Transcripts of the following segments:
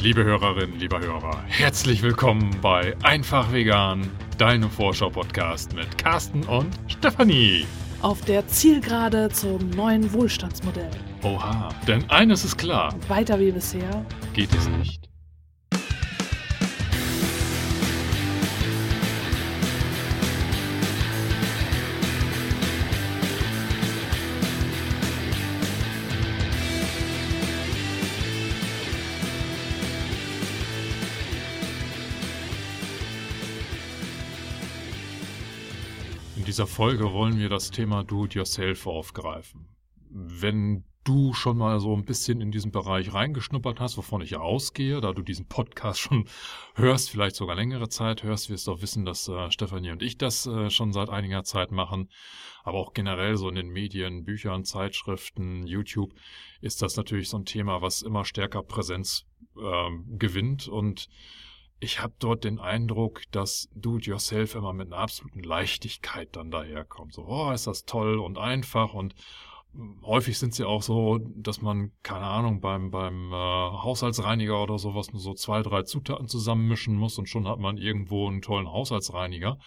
Liebe Hörerinnen, lieber Hörer, herzlich willkommen bei Einfach Vegan, deinem Vorschau-Podcast mit Carsten und Stefanie. Auf der Zielgerade zum neuen Wohlstandsmodell. Oha, denn eines ist klar. Weiter wie bisher geht es nicht. Dieser Folge wollen wir das Thema Do-it-yourself aufgreifen. Wenn du schon mal so ein bisschen in diesen Bereich reingeschnuppert hast, wovon ich ausgehe, da du diesen Podcast schon hörst, vielleicht sogar längere Zeit hörst, wirst du auch wissen, dass äh, Stefanie und ich das äh, schon seit einiger Zeit machen. Aber auch generell so in den Medien, Büchern, Zeitschriften, YouTube ist das natürlich so ein Thema, was immer stärker Präsenz äh, gewinnt und ich habe dort den Eindruck, dass Do-it-yourself immer mit einer absoluten Leichtigkeit dann daherkommt. So, oh, ist das toll und einfach und hm, häufig sind sie auch so, dass man, keine Ahnung, beim, beim äh, Haushaltsreiniger oder sowas nur so zwei, drei Zutaten zusammenmischen muss und schon hat man irgendwo einen tollen Haushaltsreiniger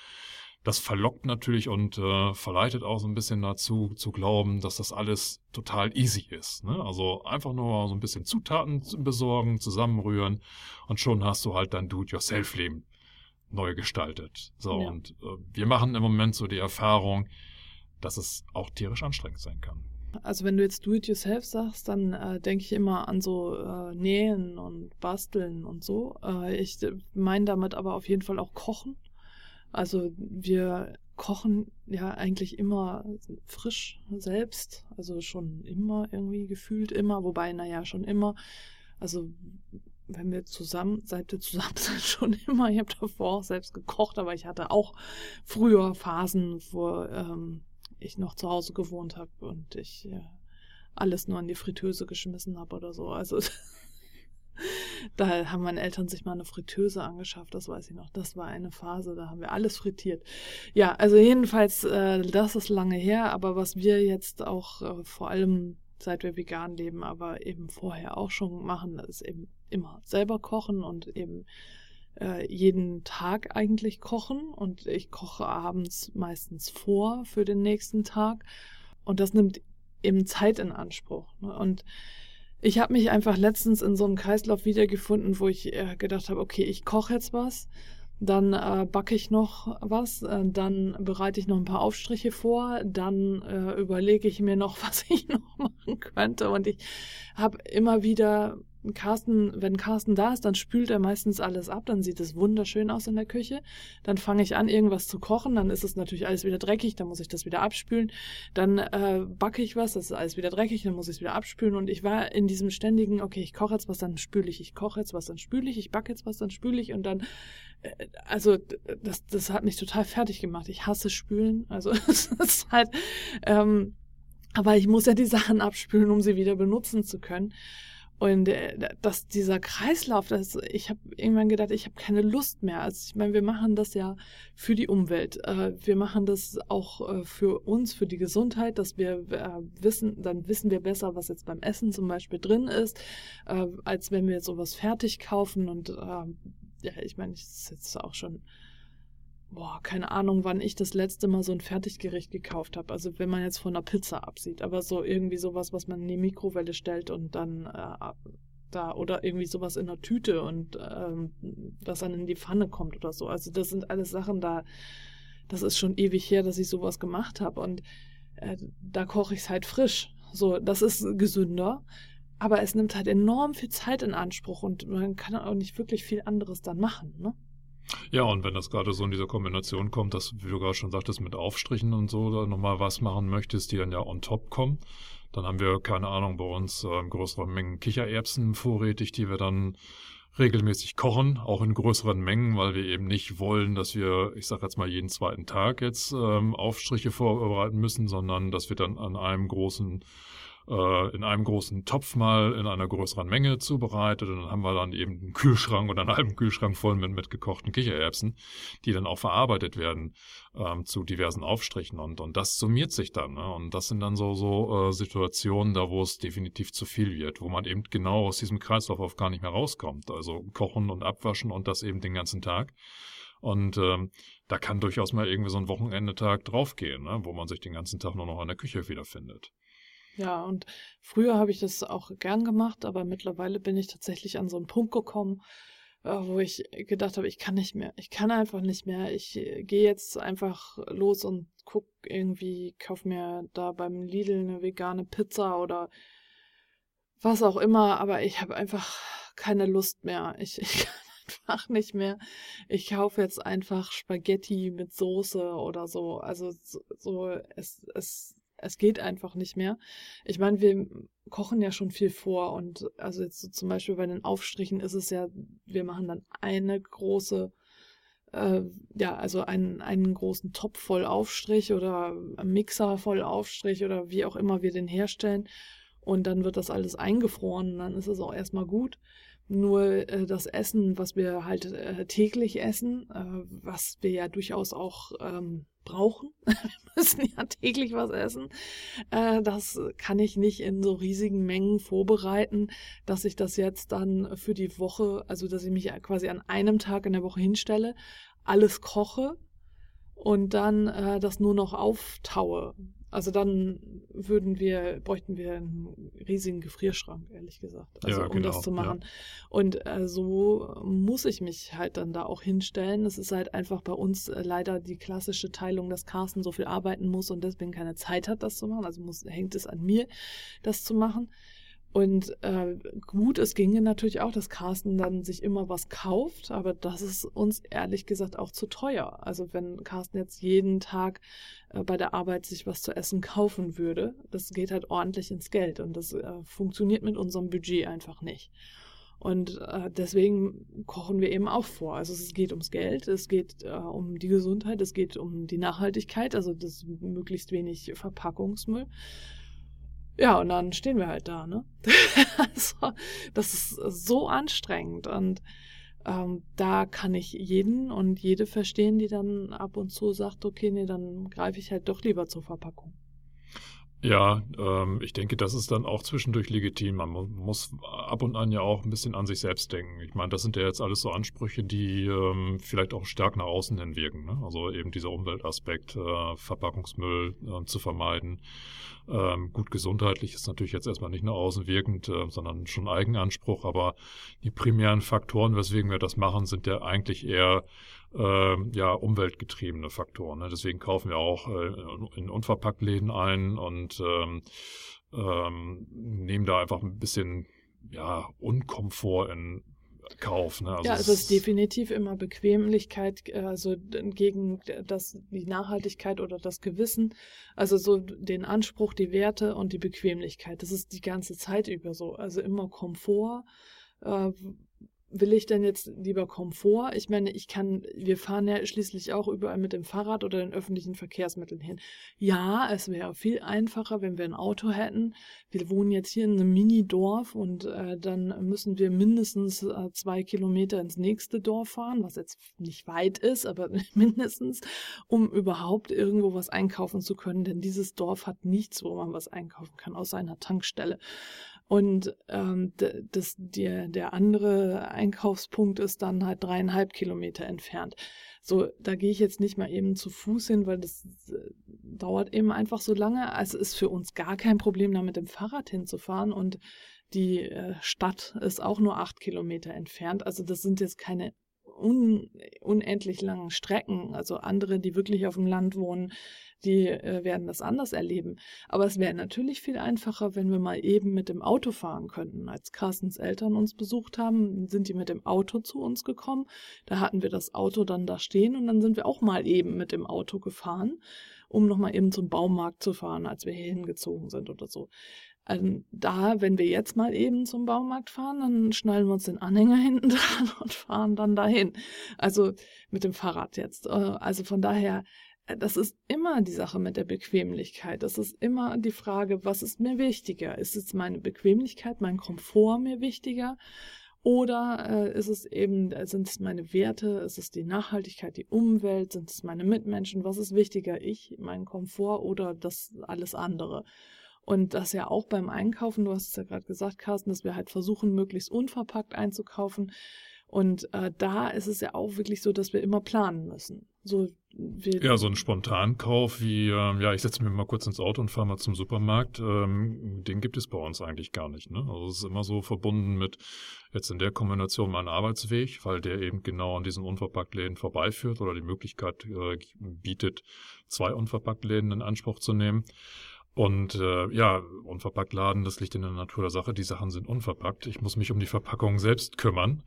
das verlockt natürlich und äh, verleitet auch so ein bisschen dazu zu glauben, dass das alles total easy ist. Ne? Also einfach nur so ein bisschen Zutaten besorgen, zusammenrühren und schon hast du halt dein Do-it-yourself-Leben neu gestaltet. So, ja. und äh, wir machen im Moment so die Erfahrung, dass es auch tierisch anstrengend sein kann. Also wenn du jetzt Do-it-yourself sagst, dann äh, denke ich immer an so äh, Nähen und Basteln und so. Äh, ich meine damit aber auf jeden Fall auch Kochen. Also wir kochen ja eigentlich immer frisch selbst, also schon immer irgendwie gefühlt immer, wobei, naja, schon immer. Also wenn wir zusammen, seit wir zusammen sind, schon immer. Ich habe davor auch selbst gekocht, aber ich hatte auch früher Phasen, wo ähm, ich noch zu Hause gewohnt habe und ich äh, alles nur in die Fritteuse geschmissen habe oder so. Also da haben meine Eltern sich mal eine Fritteuse angeschafft, das weiß ich noch. Das war eine Phase, da haben wir alles frittiert. Ja, also jedenfalls, äh, das ist lange her, aber was wir jetzt auch äh, vor allem seit wir vegan leben, aber eben vorher auch schon machen, ist eben immer selber kochen und eben äh, jeden Tag eigentlich kochen. Und ich koche abends meistens vor für den nächsten Tag. Und das nimmt eben Zeit in Anspruch. Ne? Und ich habe mich einfach letztens in so einem Kreislauf wiedergefunden, wo ich äh, gedacht habe, okay, ich koche jetzt was, dann äh, backe ich noch was, äh, dann bereite ich noch ein paar Aufstriche vor, dann äh, überlege ich mir noch, was ich noch machen könnte. Und ich habe immer wieder Carsten, wenn Carsten da ist, dann spült er meistens alles ab, dann sieht es wunderschön aus in der Küche. Dann fange ich an, irgendwas zu kochen, dann ist es natürlich alles wieder dreckig, dann muss ich das wieder abspülen. Dann äh, backe ich was, das ist alles wieder dreckig, dann muss ich es wieder abspülen. Und ich war in diesem ständigen, okay, ich koche jetzt was, dann spüle ich, ich koche jetzt was, dann spüle ich, ich backe jetzt was, dann spüle ich und dann, äh, also das, das hat mich total fertig gemacht. Ich hasse Spülen, also es ist halt, ähm, aber ich muss ja die Sachen abspülen, um sie wieder benutzen zu können. Und äh, dass dieser Kreislauf, das, ich habe irgendwann gedacht, ich habe keine Lust mehr. Also ich meine, wir machen das ja für die Umwelt. Äh, wir machen das auch äh, für uns, für die Gesundheit, dass wir wissen, dann wissen wir besser, was jetzt beim Essen zum Beispiel drin ist, als wenn wir sowas fertig kaufen. Und ähm, ja, ich meine, ich jetzt auch schon boah, keine Ahnung, wann ich das letzte Mal so ein Fertiggericht gekauft habe. Also wenn man jetzt von einer Pizza absieht, aber so irgendwie sowas, was man in die Mikrowelle stellt und dann äh, da oder irgendwie sowas in einer Tüte und ähm, was dann in die Pfanne kommt oder so. Also das sind alles Sachen da, das ist schon ewig her, dass ich sowas gemacht habe und äh, da koche ich es halt frisch. So, das ist gesünder. Aber es nimmt halt enorm viel Zeit in Anspruch und man kann auch nicht wirklich viel anderes dann machen, ne? Ja, und wenn das gerade so in dieser Kombination kommt, dass, wie du gerade schon sagtest, mit Aufstrichen und so, da nochmal was machen möchtest, die dann ja on top kommen, dann haben wir, keine Ahnung, bei uns äh, größere Mengen Kichererbsen vorrätig, die wir dann regelmäßig kochen, auch in größeren Mengen, weil wir eben nicht wollen, dass wir, ich sag jetzt mal, jeden zweiten Tag jetzt ähm, Aufstriche vorbereiten müssen, sondern dass wir dann an einem großen äh, in einem großen Topf mal in einer größeren Menge zubereitet und dann haben wir dann eben einen Kühlschrank oder einen halben Kühlschrank voll mit, mit gekochten Kichererbsen, die dann auch verarbeitet werden ähm, zu diversen Aufstrichen und, und das summiert sich dann. Ne? Und das sind dann so, so äh, Situationen, da wo es definitiv zu viel wird, wo man eben genau aus diesem Kreislauf auf gar nicht mehr rauskommt. Also kochen und abwaschen und das eben den ganzen Tag. Und ähm, da kann durchaus mal irgendwie so ein Wochenendetag draufgehen, ne? wo man sich den ganzen Tag nur noch in der Küche wiederfindet. Ja, und früher habe ich das auch gern gemacht, aber mittlerweile bin ich tatsächlich an so einen Punkt gekommen, äh, wo ich gedacht habe, ich kann nicht mehr. Ich kann einfach nicht mehr. Ich äh, gehe jetzt einfach los und guck irgendwie, kauf mir da beim Lidl eine vegane Pizza oder was auch immer, aber ich habe einfach keine Lust mehr. Ich, ich kann einfach nicht mehr. Ich kaufe jetzt einfach Spaghetti mit Soße oder so. Also so, es, es es geht einfach nicht mehr. Ich meine, wir kochen ja schon viel vor und also jetzt so zum Beispiel bei den Aufstrichen ist es ja, wir machen dann eine große, äh, ja, also einen, einen großen Topf voll Aufstrich oder Mixer voll Aufstrich oder wie auch immer wir den herstellen und dann wird das alles eingefroren und dann ist es auch erstmal gut. Nur äh, das Essen, was wir halt äh, täglich essen, äh, was wir ja durchaus auch ähm, brauchen, wir müssen ja täglich was essen, äh, das kann ich nicht in so riesigen Mengen vorbereiten, dass ich das jetzt dann für die Woche, also dass ich mich quasi an einem Tag in der Woche hinstelle, alles koche und dann äh, das nur noch auftaue. Also dann würden wir, bräuchten wir einen riesigen Gefrierschrank, ehrlich gesagt, also ja, um genau, das zu machen. Ja. Und äh, so muss ich mich halt dann da auch hinstellen. Es ist halt einfach bei uns äh, leider die klassische Teilung, dass Carsten so viel arbeiten muss und deswegen keine Zeit hat, das zu machen. Also muss, hängt es an mir, das zu machen. Und äh, gut, es ginge natürlich auch, dass Carsten dann sich immer was kauft, aber das ist uns ehrlich gesagt auch zu teuer. Also wenn Carsten jetzt jeden Tag äh, bei der Arbeit sich was zu essen kaufen würde, das geht halt ordentlich ins Geld und das äh, funktioniert mit unserem Budget einfach nicht. Und äh, deswegen kochen wir eben auch vor. Also es geht ums Geld, es geht äh, um die Gesundheit, es geht um die Nachhaltigkeit, also das möglichst wenig Verpackungsmüll. Ja, und dann stehen wir halt da, ne? also, das ist so anstrengend und ähm, da kann ich jeden und jede verstehen, die dann ab und zu sagt, okay, nee, dann greife ich halt doch lieber zur Verpackung. Ja, ähm, ich denke, das ist dann auch zwischendurch legitim. Man muss ab und an ja auch ein bisschen an sich selbst denken. Ich meine, das sind ja jetzt alles so Ansprüche, die ähm, vielleicht auch stark nach außen hin wirken. Ne? Also eben dieser Umweltaspekt, äh, Verpackungsmüll äh, zu vermeiden. Ähm, gut, gesundheitlich ist natürlich jetzt erstmal nicht nur außenwirkend, äh, sondern schon Eigenanspruch. Aber die primären Faktoren, weswegen wir das machen, sind ja eigentlich eher äh, ja, umweltgetriebene Faktoren. Ne? Deswegen kaufen wir auch äh, in Unverpacktläden ein und ähm, ähm, nehmen da einfach ein bisschen ja, Unkomfort in Kauf. Ne? Also ja, also es ist definitiv immer Bequemlichkeit, also gegen das, die Nachhaltigkeit oder das Gewissen, also so den Anspruch, die Werte und die Bequemlichkeit. Das ist die ganze Zeit über so. Also immer Komfort, äh, will ich denn jetzt lieber Komfort? Ich meine, ich kann, wir fahren ja schließlich auch überall mit dem Fahrrad oder den öffentlichen Verkehrsmitteln hin. Ja, es wäre viel einfacher, wenn wir ein Auto hätten. Wir wohnen jetzt hier in einem Mini-Dorf und äh, dann müssen wir mindestens äh, zwei Kilometer ins nächste Dorf fahren, was jetzt nicht weit ist, aber mindestens, um überhaupt irgendwo was einkaufen zu können, denn dieses Dorf hat nichts, wo man was einkaufen kann, außer einer Tankstelle. Und ähm, das, der, der andere Einkaufspunkt ist dann halt dreieinhalb Kilometer entfernt. So, da gehe ich jetzt nicht mal eben zu Fuß hin, weil das äh, dauert eben einfach so lange. Also ist für uns gar kein Problem, da mit dem Fahrrad hinzufahren. Und die äh, Stadt ist auch nur acht Kilometer entfernt. Also das sind jetzt keine un unendlich langen Strecken. Also andere, die wirklich auf dem Land wohnen, die äh, werden das anders erleben. Aber es wäre natürlich viel einfacher, wenn wir mal eben mit dem Auto fahren könnten. Als Carstens Eltern uns besucht haben, sind die mit dem Auto zu uns gekommen. Da hatten wir das Auto dann da stehen und dann sind wir auch mal eben mit dem Auto gefahren, um nochmal eben zum Baumarkt zu fahren, als wir hier hingezogen sind oder so. Also da, wenn wir jetzt mal eben zum Baumarkt fahren, dann schnallen wir uns den Anhänger hinten dran und fahren dann dahin. Also mit dem Fahrrad jetzt. Äh, also von daher, äh, das ist immer die Sache mit der Bequemlichkeit. Das ist immer die Frage, was ist mir wichtiger? Ist es meine Bequemlichkeit, mein Komfort mir wichtiger? Oder äh, ist es eben, sind es meine Werte, ist es die Nachhaltigkeit, die Umwelt, sind es meine Mitmenschen? Was ist wichtiger, ich, mein Komfort oder das alles andere? Und das ja auch beim Einkaufen, du hast es ja gerade gesagt, Carsten, dass wir halt versuchen, möglichst unverpackt einzukaufen. Und äh, da ist es ja auch wirklich so, dass wir immer planen müssen. So, ja, so ein Spontankauf wie, ähm, ja, ich setze mir mal kurz ins Auto und fahre mal zum Supermarkt, ähm, den gibt es bei uns eigentlich gar nicht. Ne? Also es ist immer so verbunden mit jetzt in der Kombination mein Arbeitsweg, weil der eben genau an diesen Unverpacktläden vorbeiführt oder die Möglichkeit äh, bietet, zwei Unverpacktläden in Anspruch zu nehmen. Und äh, ja, unverpackt laden, das liegt in der Natur der Sache. Die Sachen sind unverpackt. Ich muss mich um die Verpackung selbst kümmern.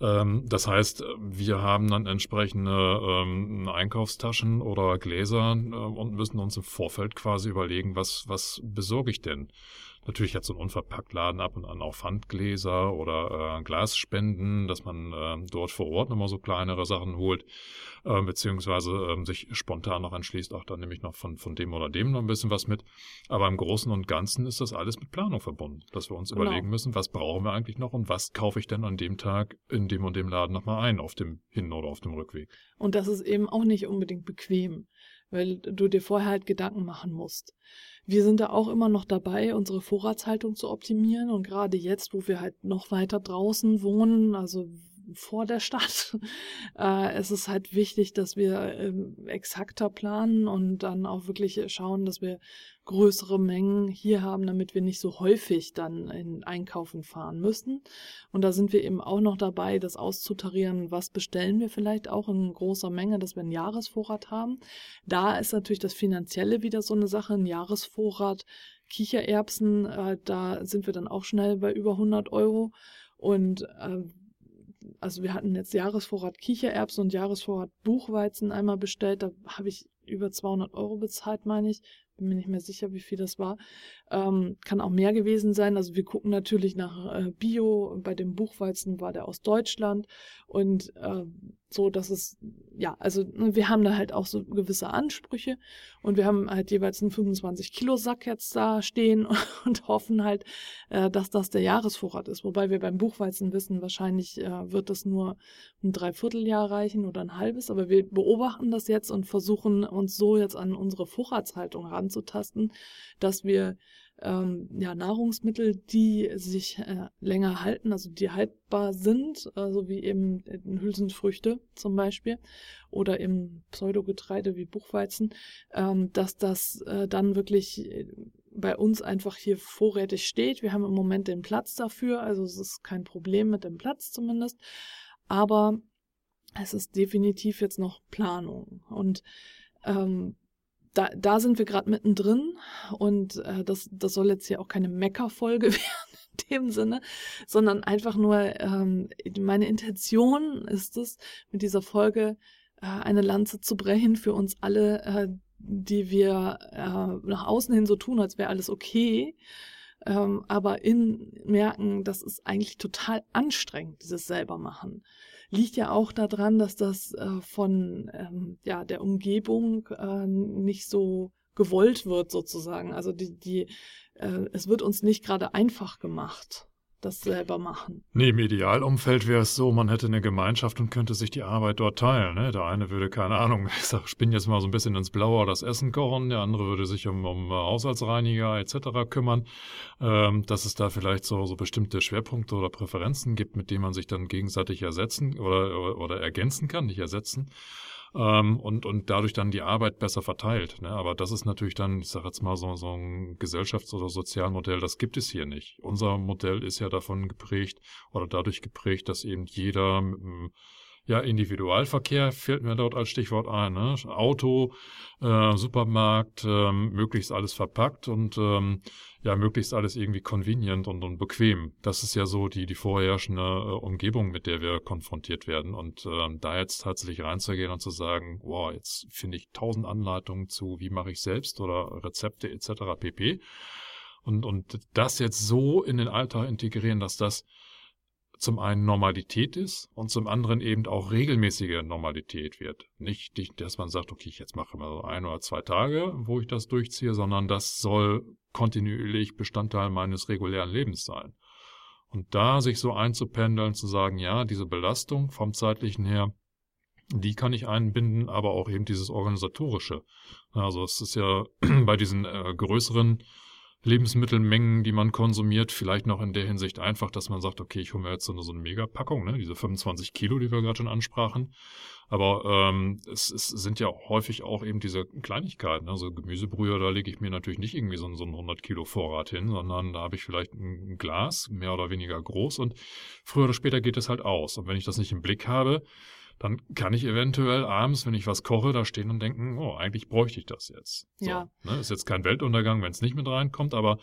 Ähm, das heißt, wir haben dann entsprechende ähm, Einkaufstaschen oder Gläser äh, und müssen uns im Vorfeld quasi überlegen, was, was besorge ich denn? Natürlich hat so ein Unverpacktladen ab und an auch Pfandgläser oder äh, Glasspenden, dass man äh, dort vor Ort nochmal so kleinere Sachen holt, äh, beziehungsweise äh, sich spontan noch entschließt, auch dann nehme ich noch von, von dem oder dem noch ein bisschen was mit. Aber im Großen und Ganzen ist das alles mit Planung verbunden, dass wir uns genau. überlegen müssen, was brauchen wir eigentlich noch und was kaufe ich denn an dem Tag in dem und dem Laden nochmal ein, auf dem Hin- oder auf dem Rückweg. Und das ist eben auch nicht unbedingt bequem, weil du dir vorher halt Gedanken machen musst. Wir sind da auch immer noch dabei, unsere Vorratshaltung zu optimieren. Und gerade jetzt, wo wir halt noch weiter draußen wohnen, also vor der Stadt. Äh, es ist halt wichtig, dass wir ähm, exakter planen und dann auch wirklich schauen, dass wir größere Mengen hier haben, damit wir nicht so häufig dann in Einkaufen fahren müssen. Und da sind wir eben auch noch dabei, das auszutarieren, was bestellen wir vielleicht auch in großer Menge, dass wir einen Jahresvorrat haben. Da ist natürlich das Finanzielle wieder so eine Sache, ein Jahresvorrat. Kichererbsen, äh, da sind wir dann auch schnell bei über 100 Euro. Und äh, also wir hatten jetzt Jahresvorrat Kichererbsen und Jahresvorrat Buchweizen einmal bestellt. Da habe ich über 200 Euro bezahlt, meine ich. Bin mir nicht mehr sicher, wie viel das war. Ähm, kann auch mehr gewesen sein. Also wir gucken natürlich nach äh, Bio. Bei dem Buchweizen war der aus Deutschland. Und äh, so, dass es, ja, also ne, wir haben da halt auch so gewisse Ansprüche. Und wir haben halt jeweils einen 25-Kilo-Sack jetzt da stehen und hoffen halt, äh, dass das der Jahresvorrat ist. Wobei wir beim Buchweizen wissen, wahrscheinlich äh, wird das nur ein Dreivierteljahr reichen oder ein halbes. Aber wir beobachten das jetzt und versuchen uns so jetzt an unsere Vorratshaltung ranzutasten, dass wir ähm, ja, Nahrungsmittel, die sich äh, länger halten, also die haltbar sind, also wie eben äh, Hülsenfrüchte zum Beispiel oder eben Pseudogetreide wie Buchweizen, ähm, dass das äh, dann wirklich äh, bei uns einfach hier vorrätig steht. Wir haben im Moment den Platz dafür, also es ist kein Problem mit dem Platz zumindest, aber es ist definitiv jetzt noch Planung und ähm, da, da sind wir gerade mittendrin und äh, das, das soll jetzt hier auch keine Meckerfolge werden in dem Sinne, sondern einfach nur ähm, meine Intention ist es, mit dieser Folge äh, eine Lanze zu brechen für uns alle, äh, die wir äh, nach außen hin so tun, als wäre alles okay. Ähm, aber in merken, das ist eigentlich total anstrengend, dieses selber machen liegt ja auch daran, dass das äh, von ähm, ja, der Umgebung äh, nicht so gewollt wird sozusagen. Also die, die, äh, es wird uns nicht gerade einfach gemacht das selber machen. Nee, im Idealumfeld wäre es so, man hätte eine Gemeinschaft und könnte sich die Arbeit dort teilen. Ne? Der eine würde, keine Ahnung, ich sag, spinn jetzt mal so ein bisschen ins Blaue das Essen kochen, der andere würde sich um, um Haushaltsreiniger etc. kümmern, ähm, dass es da vielleicht so, so bestimmte Schwerpunkte oder Präferenzen gibt, mit denen man sich dann gegenseitig ersetzen oder, oder, oder ergänzen kann, nicht ersetzen ähm, und, und dadurch dann die Arbeit besser verteilt. Ne? Aber das ist natürlich dann, ich sage jetzt mal, so, so ein Gesellschafts- oder Sozialmodell, das gibt es hier nicht. Unser Modell ist ja davon geprägt oder dadurch geprägt, dass eben jeder mit einem ja, Individualverkehr fällt mir dort als Stichwort ein. Ne? Auto, äh, Supermarkt, ähm, möglichst alles verpackt und ähm, ja, möglichst alles irgendwie convenient und, und bequem. Das ist ja so die, die vorherrschende äh, Umgebung, mit der wir konfrontiert werden. Und ähm, da jetzt tatsächlich reinzugehen und zu sagen, wow, jetzt finde ich tausend Anleitungen zu, wie mache ich selbst oder Rezepte etc. pp. Und, und das jetzt so in den Alltag integrieren, dass das zum einen Normalität ist und zum anderen eben auch regelmäßige Normalität wird. Nicht, dass man sagt, okay, ich jetzt mache mal so ein oder zwei Tage, wo ich das durchziehe, sondern das soll kontinuierlich Bestandteil meines regulären Lebens sein. Und da sich so einzupendeln, zu sagen, ja, diese Belastung vom zeitlichen her, die kann ich einbinden, aber auch eben dieses organisatorische. Also es ist ja bei diesen äh, größeren Lebensmittelmengen, die man konsumiert, vielleicht noch in der Hinsicht einfach, dass man sagt, okay, ich hole mir jetzt so eine, so eine Megapackung, ne, diese 25 Kilo, die wir gerade schon ansprachen. Aber ähm, es, es sind ja häufig auch eben diese Kleinigkeiten, also Gemüsebrühe, da lege ich mir natürlich nicht irgendwie so, so einen 100 Kilo Vorrat hin, sondern da habe ich vielleicht ein Glas, mehr oder weniger groß und früher oder später geht es halt aus. Und wenn ich das nicht im Blick habe, dann kann ich eventuell abends, wenn ich was koche, da stehen und denken, oh, eigentlich bräuchte ich das jetzt. So, ja. Ne, ist jetzt kein Weltuntergang, wenn es nicht mit reinkommt, aber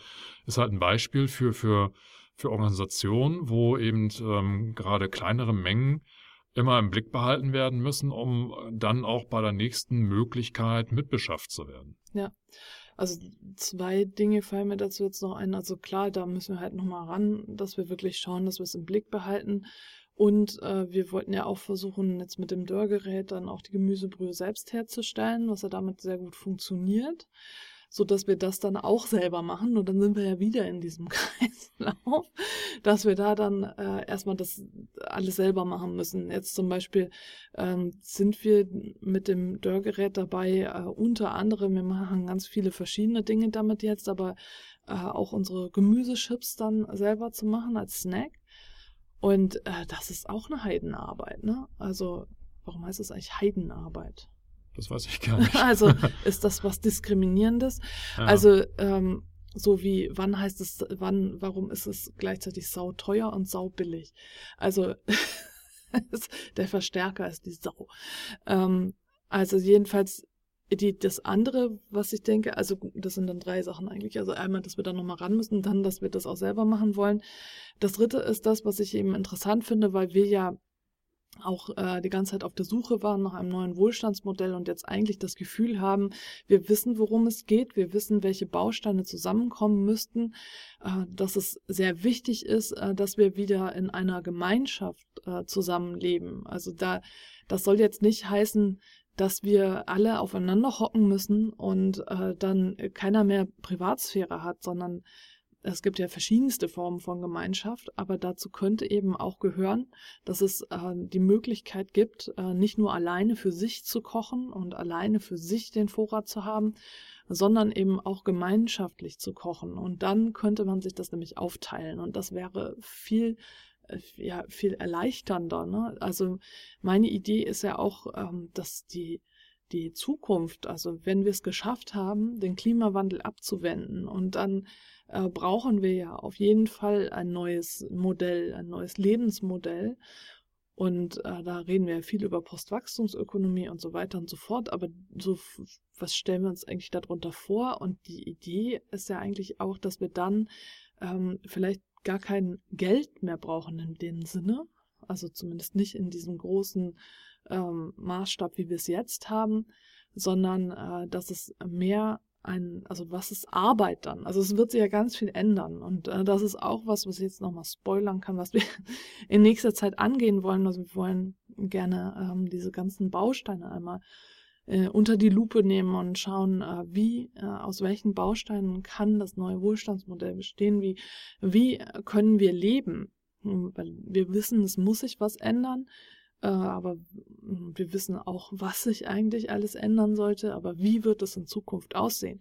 ist halt ein Beispiel für, für, für Organisationen, wo eben ähm, gerade kleinere Mengen immer im Blick behalten werden müssen, um dann auch bei der nächsten Möglichkeit mitbeschafft zu werden. Ja. Also zwei Dinge fallen mir dazu jetzt noch ein. Also klar, da müssen wir halt nochmal ran, dass wir wirklich schauen, dass wir es im Blick behalten. Und äh, wir wollten ja auch versuchen, jetzt mit dem Dörrgerät dann auch die Gemüsebrühe selbst herzustellen, was ja damit sehr gut funktioniert, so dass wir das dann auch selber machen. Und dann sind wir ja wieder in diesem Kreislauf, dass wir da dann äh, erstmal das alles selber machen müssen. Jetzt zum Beispiel ähm, sind wir mit dem Dörrgerät dabei, äh, unter anderem, wir machen ganz viele verschiedene Dinge damit jetzt, aber äh, auch unsere Gemüsechips dann selber zu machen als Snack. Und äh, das ist auch eine Heidenarbeit, ne? Also, warum heißt es eigentlich Heidenarbeit? Das weiß ich gar nicht. also, ist das was Diskriminierendes? Ja. Also, ähm, so wie, wann heißt es, wann, warum ist es gleichzeitig sauteuer und saubillig? Also, der Verstärker ist die Sau. Ähm, also, jedenfalls die, das andere, was ich denke, also das sind dann drei Sachen eigentlich. Also einmal, dass wir da nochmal ran müssen, dann, dass wir das auch selber machen wollen. Das dritte ist das, was ich eben interessant finde, weil wir ja auch äh, die ganze Zeit auf der Suche waren nach einem neuen Wohlstandsmodell und jetzt eigentlich das Gefühl haben, wir wissen, worum es geht, wir wissen, welche Bausteine zusammenkommen müssten, äh, dass es sehr wichtig ist, äh, dass wir wieder in einer Gemeinschaft äh, zusammenleben. Also da, das soll jetzt nicht heißen, dass wir alle aufeinander hocken müssen und äh, dann keiner mehr Privatsphäre hat, sondern es gibt ja verschiedenste Formen von Gemeinschaft, aber dazu könnte eben auch gehören, dass es äh, die Möglichkeit gibt, äh, nicht nur alleine für sich zu kochen und alleine für sich den Vorrat zu haben, sondern eben auch gemeinschaftlich zu kochen. Und dann könnte man sich das nämlich aufteilen und das wäre viel ja viel erleichternder. Ne? Also meine Idee ist ja auch, ähm, dass die die Zukunft, also wenn wir es geschafft haben, den Klimawandel abzuwenden und dann äh, brauchen wir ja auf jeden Fall ein neues Modell, ein neues Lebensmodell. Und äh, da reden wir ja viel über Postwachstumsökonomie und so weiter und so fort. Aber so, was stellen wir uns eigentlich darunter vor? Und die Idee ist ja eigentlich auch, dass wir dann ähm, vielleicht gar kein Geld mehr brauchen in dem Sinne, also zumindest nicht in diesem großen ähm, Maßstab, wie wir es jetzt haben, sondern äh, dass es mehr ein, also was ist Arbeit dann? Also es wird sich ja ganz viel ändern und äh, das ist auch was, was ich jetzt nochmal spoilern kann, was wir in nächster Zeit angehen wollen. Also wir wollen gerne ähm, diese ganzen Bausteine einmal äh, unter die Lupe nehmen und schauen, äh, wie, äh, aus welchen Bausteinen kann das neue Wohlstandsmodell bestehen, wie, wie können wir leben. Hm, weil wir wissen, es muss sich was ändern, äh, aber hm, wir wissen auch, was sich eigentlich alles ändern sollte, aber wie wird es in Zukunft aussehen?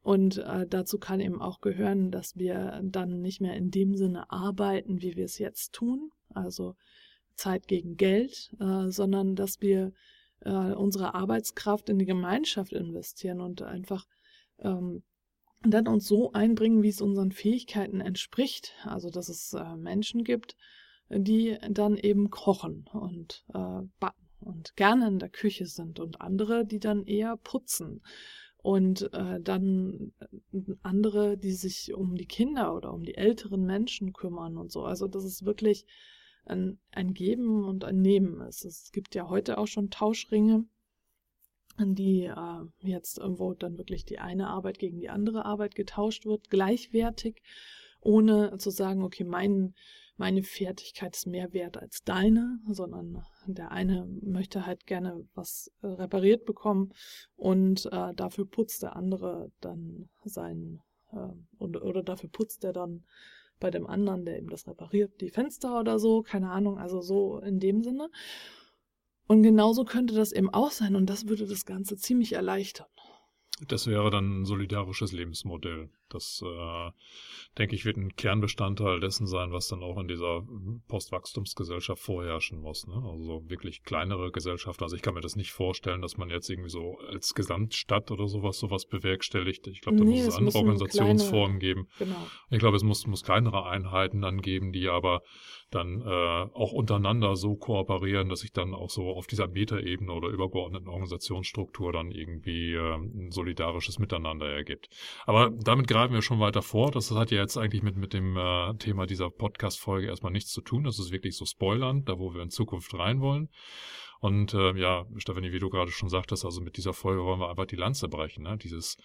Und äh, dazu kann eben auch gehören, dass wir dann nicht mehr in dem Sinne arbeiten, wie wir es jetzt tun, also Zeit gegen Geld, äh, sondern dass wir äh, unsere Arbeitskraft in die Gemeinschaft investieren und einfach ähm, dann uns so einbringen, wie es unseren Fähigkeiten entspricht. Also dass es äh, Menschen gibt, die dann eben kochen und äh, backen und gerne in der Küche sind und andere, die dann eher putzen und äh, dann andere, die sich um die Kinder oder um die älteren Menschen kümmern und so. Also das ist wirklich ein, ein Geben und ein Nehmen ist. Es gibt ja heute auch schon Tauschringe, die äh, jetzt irgendwo dann wirklich die eine Arbeit gegen die andere Arbeit getauscht wird, gleichwertig, ohne zu sagen, okay, mein, meine Fertigkeit ist mehr wert als deine, sondern der eine möchte halt gerne was äh, repariert bekommen und äh, dafür putzt der andere dann sein äh, oder, oder dafür putzt er dann bei dem anderen, der eben das repariert, die Fenster oder so, keine Ahnung, also so in dem Sinne. Und genauso könnte das eben auch sein und das würde das Ganze ziemlich erleichtern. Das wäre dann ein solidarisches Lebensmodell. Das, äh, denke ich, wird ein Kernbestandteil dessen sein, was dann auch in dieser Postwachstumsgesellschaft vorherrschen muss. Ne? Also wirklich kleinere Gesellschaft. Also ich kann mir das nicht vorstellen, dass man jetzt irgendwie so als Gesamtstadt oder sowas sowas bewerkstelligt. Ich glaube, da nee, muss es andere Organisationsformen kleine, geben. Genau. Ich glaube, es muss, muss kleinere Einheiten dann geben, die aber dann äh, auch untereinander so kooperieren, dass sich dann auch so auf dieser Metaebene oder übergeordneten Organisationsstruktur dann irgendwie äh, ein solidarisches Miteinander ergibt. Aber damit greifen wir schon weiter vor. Das hat ja jetzt eigentlich mit, mit dem äh, Thema dieser Podcast-Folge erstmal nichts zu tun. Das ist wirklich so Spoilern, da wo wir in Zukunft rein wollen. Und äh, ja, Stefanie, wie du gerade schon sagtest, also mit dieser Folge wollen wir einfach die Lanze brechen. Ne? Dieses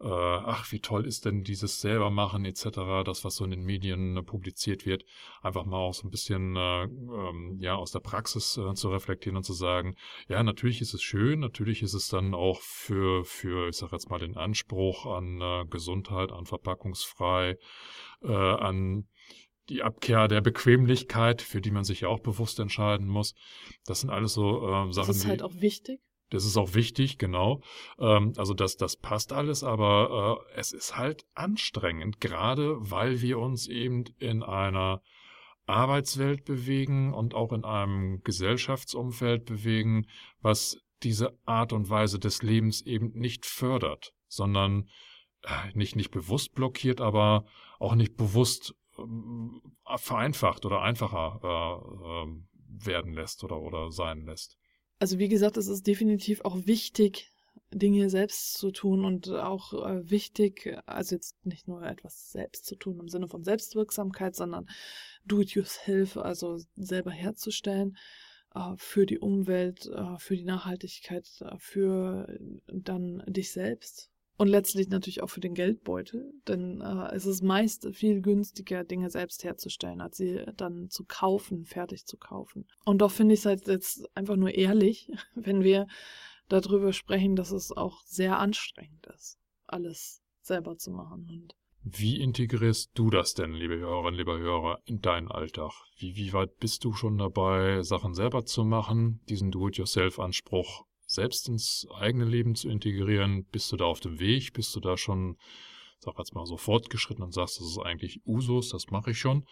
äh, ach, wie toll ist denn dieses selber machen etc., das, was so in den Medien äh, publiziert wird, einfach mal auch so ein bisschen äh, ähm, ja aus der Praxis äh, zu reflektieren und zu sagen, ja, natürlich ist es schön, natürlich ist es dann auch für, für ich sag jetzt mal, den Anspruch an äh, Gesundheit, an verpackungsfrei, äh, an die Abkehr der Bequemlichkeit, für die man sich ja auch bewusst entscheiden muss. Das sind alles so äh, Sachen. Das ist halt auch wichtig. Das ist auch wichtig, genau. Ähm, also das, das passt alles, aber äh, es ist halt anstrengend, gerade weil wir uns eben in einer Arbeitswelt bewegen und auch in einem Gesellschaftsumfeld bewegen, was diese Art und Weise des Lebens eben nicht fördert, sondern äh, nicht, nicht bewusst blockiert, aber auch nicht bewusst äh, vereinfacht oder einfacher äh, äh, werden lässt oder, oder sein lässt also wie gesagt, es ist definitiv auch wichtig, Dinge selbst zu tun und auch äh, wichtig, also jetzt nicht nur etwas selbst zu tun im Sinne von Selbstwirksamkeit, sondern Do-it-yourself, also selber herzustellen äh, für die Umwelt, äh, für die Nachhaltigkeit, äh, für dann dich selbst und letztlich natürlich auch für den Geldbeutel, denn äh, es ist meist viel günstiger, Dinge selbst herzustellen, als sie dann zu kaufen, fertig zu kaufen. Und doch finde ich es halt jetzt einfach nur ehrlich, wenn wir darüber sprechen, dass es auch sehr anstrengend ist, alles selber zu machen. Und wie integrierst du das denn, liebe Hörerinnen, lieber Hörer, in deinen Alltag? Wie, wie weit bist du schon dabei, Sachen selber zu machen, diesen Do-it-yourself-Anspruch selbst ins eigene Leben zu integrieren? Bist du da auf dem Weg? Bist du da schon, sag jetzt mal, so fortgeschritten und sagst, das ist eigentlich Usus, das mache ich schon?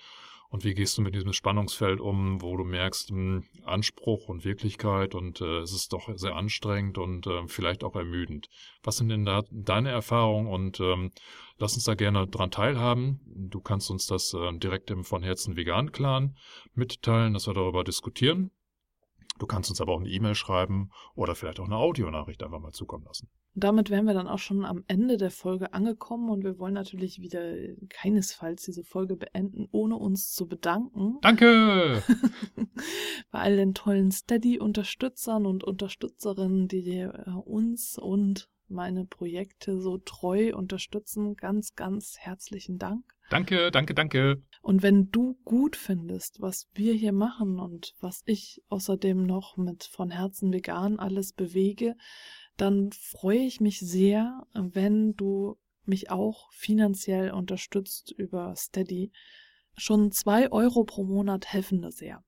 Und wie gehst du mit diesem Spannungsfeld um, wo du merkst, hm, Anspruch und Wirklichkeit und äh, es ist doch sehr anstrengend und äh, vielleicht auch ermüdend. Was sind denn da deine Erfahrungen und ähm, lass uns da gerne dran teilhaben. Du kannst uns das äh, direkt im Von Herzen Vegan Clan mitteilen, dass wir darüber diskutieren. Du kannst uns aber auch eine E-Mail schreiben oder vielleicht auch eine Audionachricht einfach mal zukommen lassen. Damit wären wir dann auch schon am Ende der Folge angekommen und wir wollen natürlich wieder keinesfalls diese Folge beenden, ohne uns zu bedanken. Danke! Bei all den tollen Steady-Unterstützern und Unterstützerinnen, die äh, uns und meine Projekte so treu unterstützen. Ganz, ganz herzlichen Dank. Danke, danke, danke. Und wenn du gut findest, was wir hier machen und was ich außerdem noch mit von Herzen vegan alles bewege, dann freue ich mich sehr, wenn du mich auch finanziell unterstützt über Steady. Schon zwei Euro pro Monat helfen da sehr.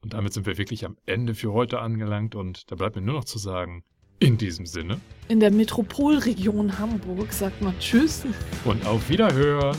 Und damit sind wir wirklich am Ende für heute angelangt und da bleibt mir nur noch zu sagen, in diesem Sinne. In der Metropolregion Hamburg sagt man Tschüss. Und auf Wiederhören.